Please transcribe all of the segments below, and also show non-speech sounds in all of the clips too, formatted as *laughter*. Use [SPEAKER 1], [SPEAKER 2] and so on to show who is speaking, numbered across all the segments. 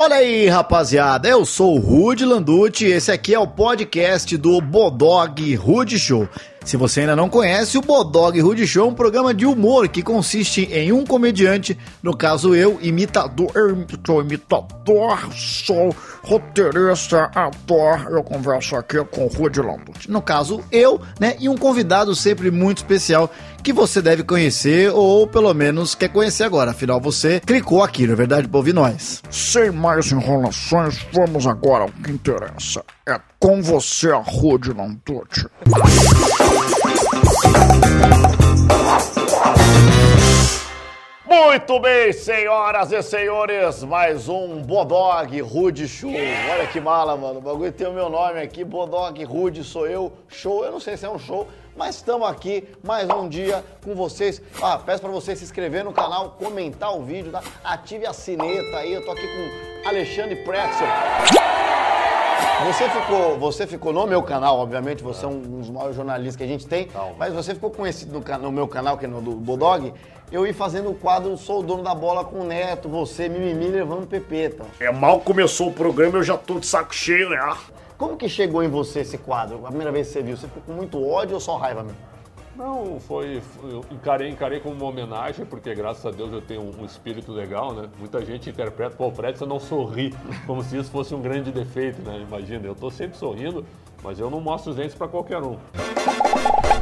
[SPEAKER 1] Olha aí, rapaziada, eu sou o Rude Landucci esse aqui é o podcast do Bodog Rude Show. Se você ainda não conhece, o Bodog Rude Show é um programa de humor que consiste em um comediante, no caso eu, imitador, sou imitador, sou roteirista, ator, eu converso aqui com o Rude Landucci. No caso eu, né, e um convidado sempre muito especial que você deve conhecer ou pelo menos quer conhecer agora, afinal você clicou aqui, não é verdade, ouvir nós.
[SPEAKER 2] Sem mais enrolações, vamos agora ao que interessa. É com você, Rude Landucci.
[SPEAKER 3] Muito bem, senhoras e senhores, mais um Bodog Rude Show. Olha que mala, mano. O bagulho tem o meu nome aqui, Bodog Rude, sou eu. Show, eu não sei se é um show, mas estamos aqui mais um dia com vocês. Ah, peço para você se inscrever no canal, comentar o vídeo, tá? ative a sineta aí. Eu tô aqui com Alexandre Pretzel. Você ficou, você ficou no meu canal, obviamente, você é um dos maiores jornalistas que a gente tem, mas você ficou conhecido no, no meu canal, que é no do Bodog. Eu ia fazendo o quadro Sou o dono da bola com o Neto, você, mimimi, levando pepeta.
[SPEAKER 2] É mal começou o programa, eu já tô de saco cheio, né?
[SPEAKER 3] Como que chegou em você esse quadro? A primeira vez que você viu, você ficou com muito ódio ou só raiva mesmo?
[SPEAKER 4] Não, foi, eu encarei, encarei como uma homenagem, porque graças a Deus eu tenho um, um espírito legal, né? Muita gente interpreta, pô, o Pretzel não sorri, *laughs* como se isso fosse um grande defeito, né? Imagina, eu tô sempre sorrindo, mas eu não mostro os dentes pra qualquer um.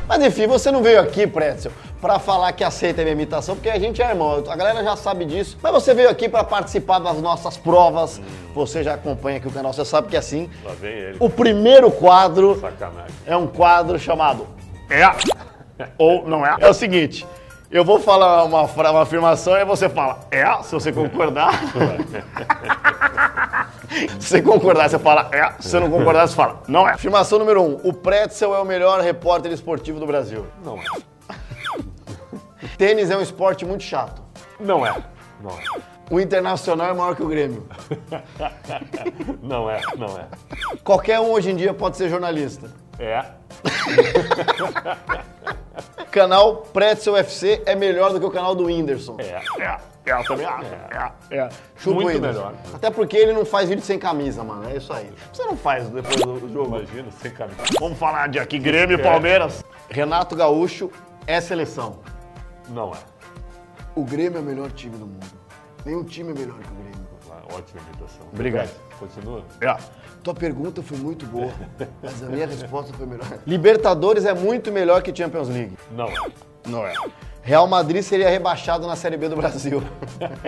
[SPEAKER 3] Mas enfim, você não veio aqui, Pretzel, pra falar que aceita a minha imitação, porque a gente é irmão, a galera já sabe disso. Mas você veio aqui pra participar das nossas provas. Você já acompanha aqui o canal, você sabe que é assim.
[SPEAKER 4] Lá vem ele,
[SPEAKER 3] O primeiro quadro
[SPEAKER 4] sacanagem.
[SPEAKER 3] é um quadro chamado É ou não é. É o seguinte, eu vou falar uma, uma afirmação e você fala é, se você concordar. *laughs* se você concordar, você fala é. Se você não concordar, você fala não é. Afirmação número um, o Pretzel é o melhor repórter esportivo do Brasil.
[SPEAKER 4] Não é. *laughs*
[SPEAKER 3] Tênis é um esporte muito chato.
[SPEAKER 4] Não é. Não é.
[SPEAKER 3] O Internacional é maior que o Grêmio. *laughs*
[SPEAKER 4] Não é. Não é.
[SPEAKER 3] Qualquer um hoje em dia pode ser jornalista.
[SPEAKER 4] É.
[SPEAKER 3] Canal Pretzel UFC é melhor do que o canal do Whindersson.
[SPEAKER 4] É.
[SPEAKER 2] É, é, eu também acho. É, é.
[SPEAKER 3] Chupa o
[SPEAKER 4] Muito
[SPEAKER 3] Whindersson.
[SPEAKER 4] melhor.
[SPEAKER 3] Até porque ele não faz vídeo sem camisa, mano. É isso aí. Você não faz depois do jogo.
[SPEAKER 4] Imagina, sem camisa.
[SPEAKER 2] Vamos falar de aqui, Grêmio e Palmeiras.
[SPEAKER 3] Renato Gaúcho é seleção.
[SPEAKER 4] Não é.
[SPEAKER 3] O Grêmio é o melhor time do mundo. Nenhum time é melhor que o Grêmio.
[SPEAKER 4] Ótima imitação.
[SPEAKER 3] Obrigado.
[SPEAKER 4] Continua.
[SPEAKER 2] É.
[SPEAKER 3] Tua pergunta foi muito boa, mas a minha resposta foi melhor. *laughs* Libertadores é muito melhor que Champions League.
[SPEAKER 4] Não é.
[SPEAKER 2] Não é.
[SPEAKER 3] Real Madrid seria rebaixado na Série B do Brasil. *laughs*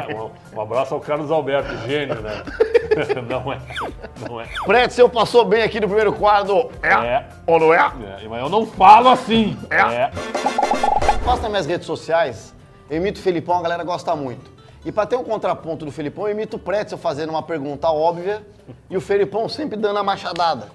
[SPEAKER 4] Um, um abraço ao Carlos Alberto, gênio, né? *laughs* Não é. Não é.
[SPEAKER 3] Pretzel passou bem aqui no primeiro quadro.
[SPEAKER 2] É.
[SPEAKER 4] É.
[SPEAKER 2] Ou não é?
[SPEAKER 4] É, mas eu não falo assim.
[SPEAKER 2] É.
[SPEAKER 4] É.
[SPEAKER 3] Posta nas minhas redes sociais, eu imito o Felipão, a galera gosta muito. E pra ter um contraponto do Felipão, eu imito o Pretzel fazendo uma pergunta óbvia e o Felipão sempre dando a machadada.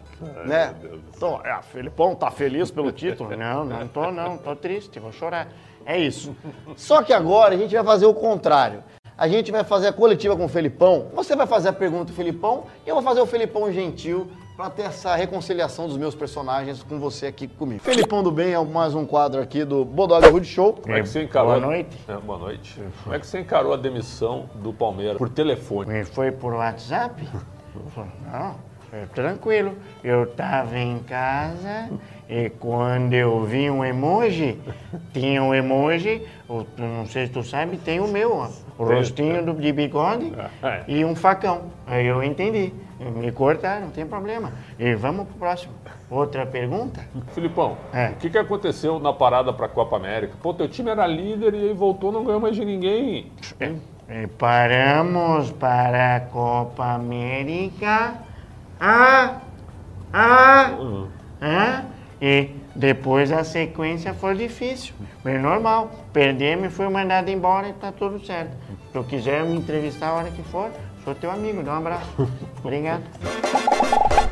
[SPEAKER 3] né?
[SPEAKER 2] Então, é, Felipão tá feliz pelo título? *laughs*
[SPEAKER 3] Não, não tô não, tô triste, vou chorar. É isso. Só que agora a gente vai fazer o contrário. A gente vai fazer a coletiva com o Felipão. Você vai fazer a pergunta do Felipão e eu vou fazer o Felipão gentil pra ter essa reconciliação dos meus personagens com você aqui comigo. Felipão do Bem é mais um quadro aqui do Bodog Hood Show.
[SPEAKER 4] Como é que você encarou?
[SPEAKER 2] Boa noite.
[SPEAKER 4] É, boa noite. Como é que você encarou a demissão do Palmeiras por telefone?
[SPEAKER 5] Foi por WhatsApp? *laughs* Não, foi tranquilo. Eu tava em casa e quando eu vi um emoji, tinha um emoji, o- não sei se tu sabe, tem o meu, ó, o rostinho do, de bigode
[SPEAKER 4] É.
[SPEAKER 5] e um facão. Aí eu entendi. Me cortaram, não tem problema. E vamos pro próximo. Outra pergunta?
[SPEAKER 4] Filipão,
[SPEAKER 5] É.
[SPEAKER 4] o que, que aconteceu na parada pra Copa América? Pô, teu time era líder e aí voltou, não ganhou mais de ninguém.
[SPEAKER 5] Preparamos para a Copa América. Ah! Ah! Ah! E depois a sequência foi difícil. Bem normal. Perdemos e fui mandado embora e tá tudo certo. Se tu quiser me entrevistar a hora que for, sou teu amigo. Dá um abraço. *laughs* Obrigado.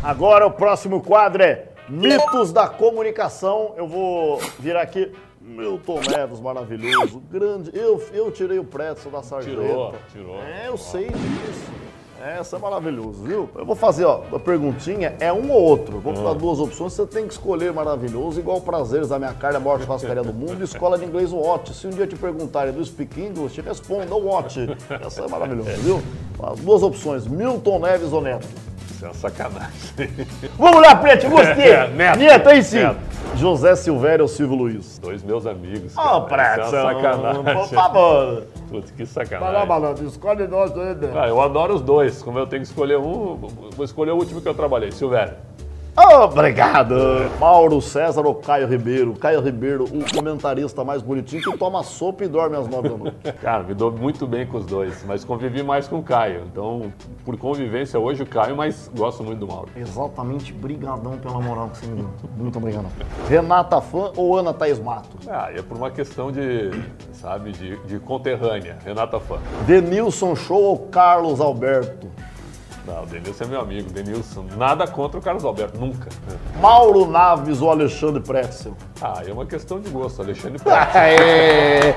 [SPEAKER 3] Agora o próximo quadro é Mitos da Comunicação. Eu vou virar aqui.
[SPEAKER 2] Milton Neves, maravilhoso, grande. Eu, eu tirei o Pretzel da sarjeta.
[SPEAKER 4] Tirou, tirou.
[SPEAKER 3] É, eu sei disso. Essa é maravilhoso, viu? Eu vou fazer, ó, a perguntinha é um ou outro. Vou te dar duas opções, você tem que escolher maravilhoso, igual prazeres da minha carne, a maior churrascaria do mundo, escola de inglês Watch. Se um dia te perguntarem do Speak English, responda Watch. Essa é maravilhosa, viu? As duas opções, Milton Neves ou Neto.
[SPEAKER 4] Isso é uma sacanagem. *laughs*
[SPEAKER 3] Vamos lá, Preto, gostei!
[SPEAKER 4] É, Neto.
[SPEAKER 3] Neto, aí sim!
[SPEAKER 4] Neto.
[SPEAKER 3] José Silvério ou Silvio Luiz?
[SPEAKER 4] Dois meus amigos.
[SPEAKER 3] Ó,
[SPEAKER 4] cara. Isso é uma
[SPEAKER 3] Preto!
[SPEAKER 4] sacanagem.
[SPEAKER 3] Por favor!
[SPEAKER 4] Putz, que
[SPEAKER 3] Vai lá,
[SPEAKER 4] sacanagem.
[SPEAKER 3] malandro, escolhe nós aí, Neto.
[SPEAKER 4] Ah, eu adoro os dois. Como eu tenho que escolher um, vou escolher o último que eu trabalhei, Silvério.
[SPEAKER 3] Obrigado! Mauro César ou Caio Ribeiro? Caio Ribeiro, o comentarista mais bonitinho que toma sopa e dorme às nove da noite. *laughs*
[SPEAKER 4] Cara, me dou muito bem com os dois, mas convivi mais com o Caio. Então, por convivência hoje, o Caio, mas gosto muito do Mauro.
[SPEAKER 3] Exatamente, brigadão pela moral que você me deu. Muito obrigado. Renata Fã ou Ana Thaís Mato?
[SPEAKER 4] Ah, é por uma questão de, sabe, de, de conterrânea. Renata Fã.
[SPEAKER 3] Denilson Show ou Carlos Alberto?
[SPEAKER 4] Não, o Denilson é meu amigo, Denilson. Nada contra o Carlos Alberto, nunca.
[SPEAKER 3] Mauro Naves ou Alexandre Pretzel?
[SPEAKER 4] Ah, é uma questão de gosto, Alexandre *laughs* Prato.
[SPEAKER 3] É...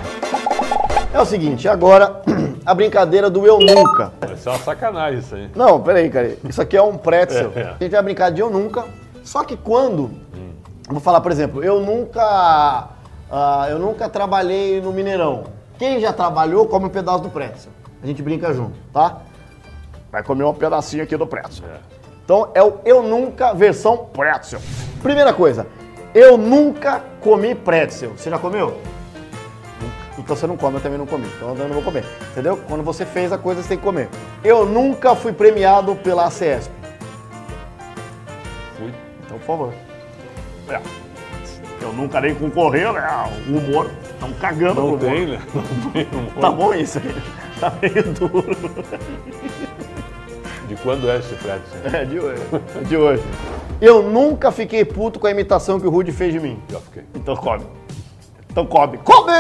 [SPEAKER 3] é o seguinte, agora *clears throat* a brincadeira do eu nunca.
[SPEAKER 4] Isso é uma sacanagem isso aí.
[SPEAKER 3] Não, peraí, cara. Isso aqui é um pretzel.
[SPEAKER 4] É, *laughs* é.
[SPEAKER 3] A gente vai brincar de eu nunca. Só que quando. Eu Vou falar, por exemplo, eu nunca. ah, eu nunca trabalhei no Mineirão. Quem já trabalhou, come um pedaço do pretzel. A gente brinca junto, tá? Vai comer um pedacinho aqui do pretzel.
[SPEAKER 4] É.
[SPEAKER 3] Então é o eu nunca versão pretzel. Primeira coisa, eu nunca comi pretzel. Você já comeu? Então você não come, eu também não comi. Então eu não vou comer. Entendeu? Quando você fez a coisa, você tem que comer. Eu nunca fui premiado pela ACESP.
[SPEAKER 4] Fui.
[SPEAKER 3] Então, por favor. É. Eu nunca nem concorreu, né? O humor. Estão cagando
[SPEAKER 4] Não
[SPEAKER 3] pro humor.
[SPEAKER 4] tem, né? Não tem humor.
[SPEAKER 3] Tá bom isso aí. Tá meio duro.
[SPEAKER 4] De quando é esse Fred? *laughs*
[SPEAKER 3] É de hoje. De hoje. Eu nunca fiquei puto com a imitação que o Rude fez de mim.
[SPEAKER 4] Já fiquei.
[SPEAKER 3] Então come. Então come. Come!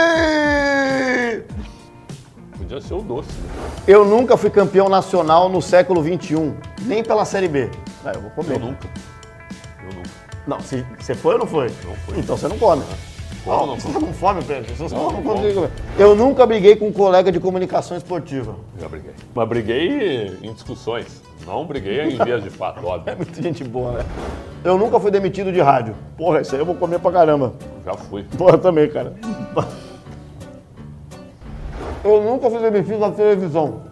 [SPEAKER 4] Podia ser o doce, né?
[SPEAKER 3] Eu nunca fui campeão nacional no século XXI, nem pela Série B. Ah, eu vou comer.
[SPEAKER 4] Eu nunca. Eu nunca.
[SPEAKER 3] Não, se- você foi ou não foi?
[SPEAKER 4] Não fui.
[SPEAKER 3] Então você não come. Não,
[SPEAKER 4] não
[SPEAKER 3] você tá com fome, Pedro? Você não,
[SPEAKER 4] não
[SPEAKER 3] consegue comer. Eu nunca briguei com um colega de comunicação esportiva.
[SPEAKER 4] Já briguei. Mas briguei em discussões. Não briguei em vias de fato, *laughs*
[SPEAKER 3] É
[SPEAKER 4] óbvio.
[SPEAKER 3] muita gente boa, né? Eu nunca fui demitido de rádio. Porra, isso aí eu vou comer pra caramba.
[SPEAKER 4] Já fui.
[SPEAKER 3] Porra, também, cara. Eu nunca fui demitido da televisão.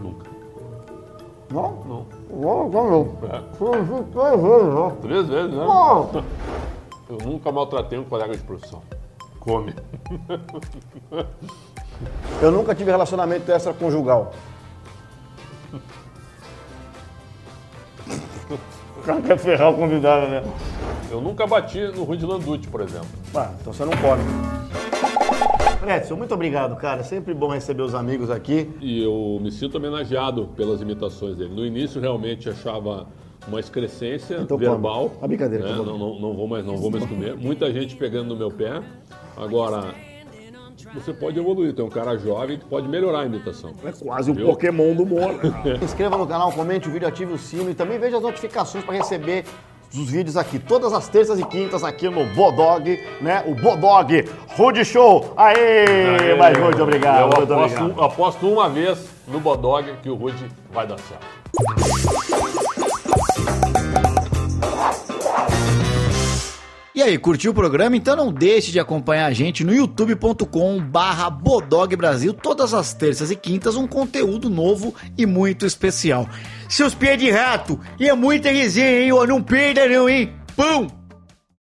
[SPEAKER 4] Nunca.
[SPEAKER 3] Não?
[SPEAKER 4] Não.
[SPEAKER 3] Não, não, não.
[SPEAKER 4] É.
[SPEAKER 3] Fui três vezes.
[SPEAKER 4] Três vezes, né?
[SPEAKER 3] Não.
[SPEAKER 4] Eu nunca maltratei um colega de profissão. Come. *laughs*
[SPEAKER 3] Eu nunca tive relacionamento extraconjugal. O cara quer ferrar o convidado, né?
[SPEAKER 4] Eu nunca bati no Rui de Landucci, por exemplo.
[SPEAKER 3] Ah, então você não pode. Edson, muito obrigado, cara. Sempre bom receber os amigos aqui.
[SPEAKER 4] E eu me sinto homenageado pelas imitações dele. No início realmente achava uma excrescência
[SPEAKER 3] Então,
[SPEAKER 4] verbal.
[SPEAKER 3] come. A brincadeira,
[SPEAKER 4] né? não, não, não vou mais, não vou mais comer. Muita gente pegando no meu pé. Agora, você pode evoluir. Tem um cara jovem que pode melhorar a imitação.
[SPEAKER 3] É quase o
[SPEAKER 4] Viu?
[SPEAKER 3] Pokémon do humor. Se *laughs* inscreva no canal, comente o vídeo, ative o sino e também veja as notificações para receber os vídeos aqui, todas as terças e quintas aqui no Bodog, né? O Bodog Rude Show. Aê! Mas muito obrigado,
[SPEAKER 4] Eu
[SPEAKER 3] muito
[SPEAKER 4] aposto,
[SPEAKER 3] obrigado.
[SPEAKER 4] aposto uma vez no Bodog que o Rude vai dar certo.
[SPEAKER 1] E aí, curtiu o programa? Então não deixe de acompanhar a gente no youtube.com barra Bodog Brasil, todas as terças e quintas, um conteúdo novo e muito especial. Seus pés de rato, e é muita resenha, hein? Ó, Não perda não, hein? Pão!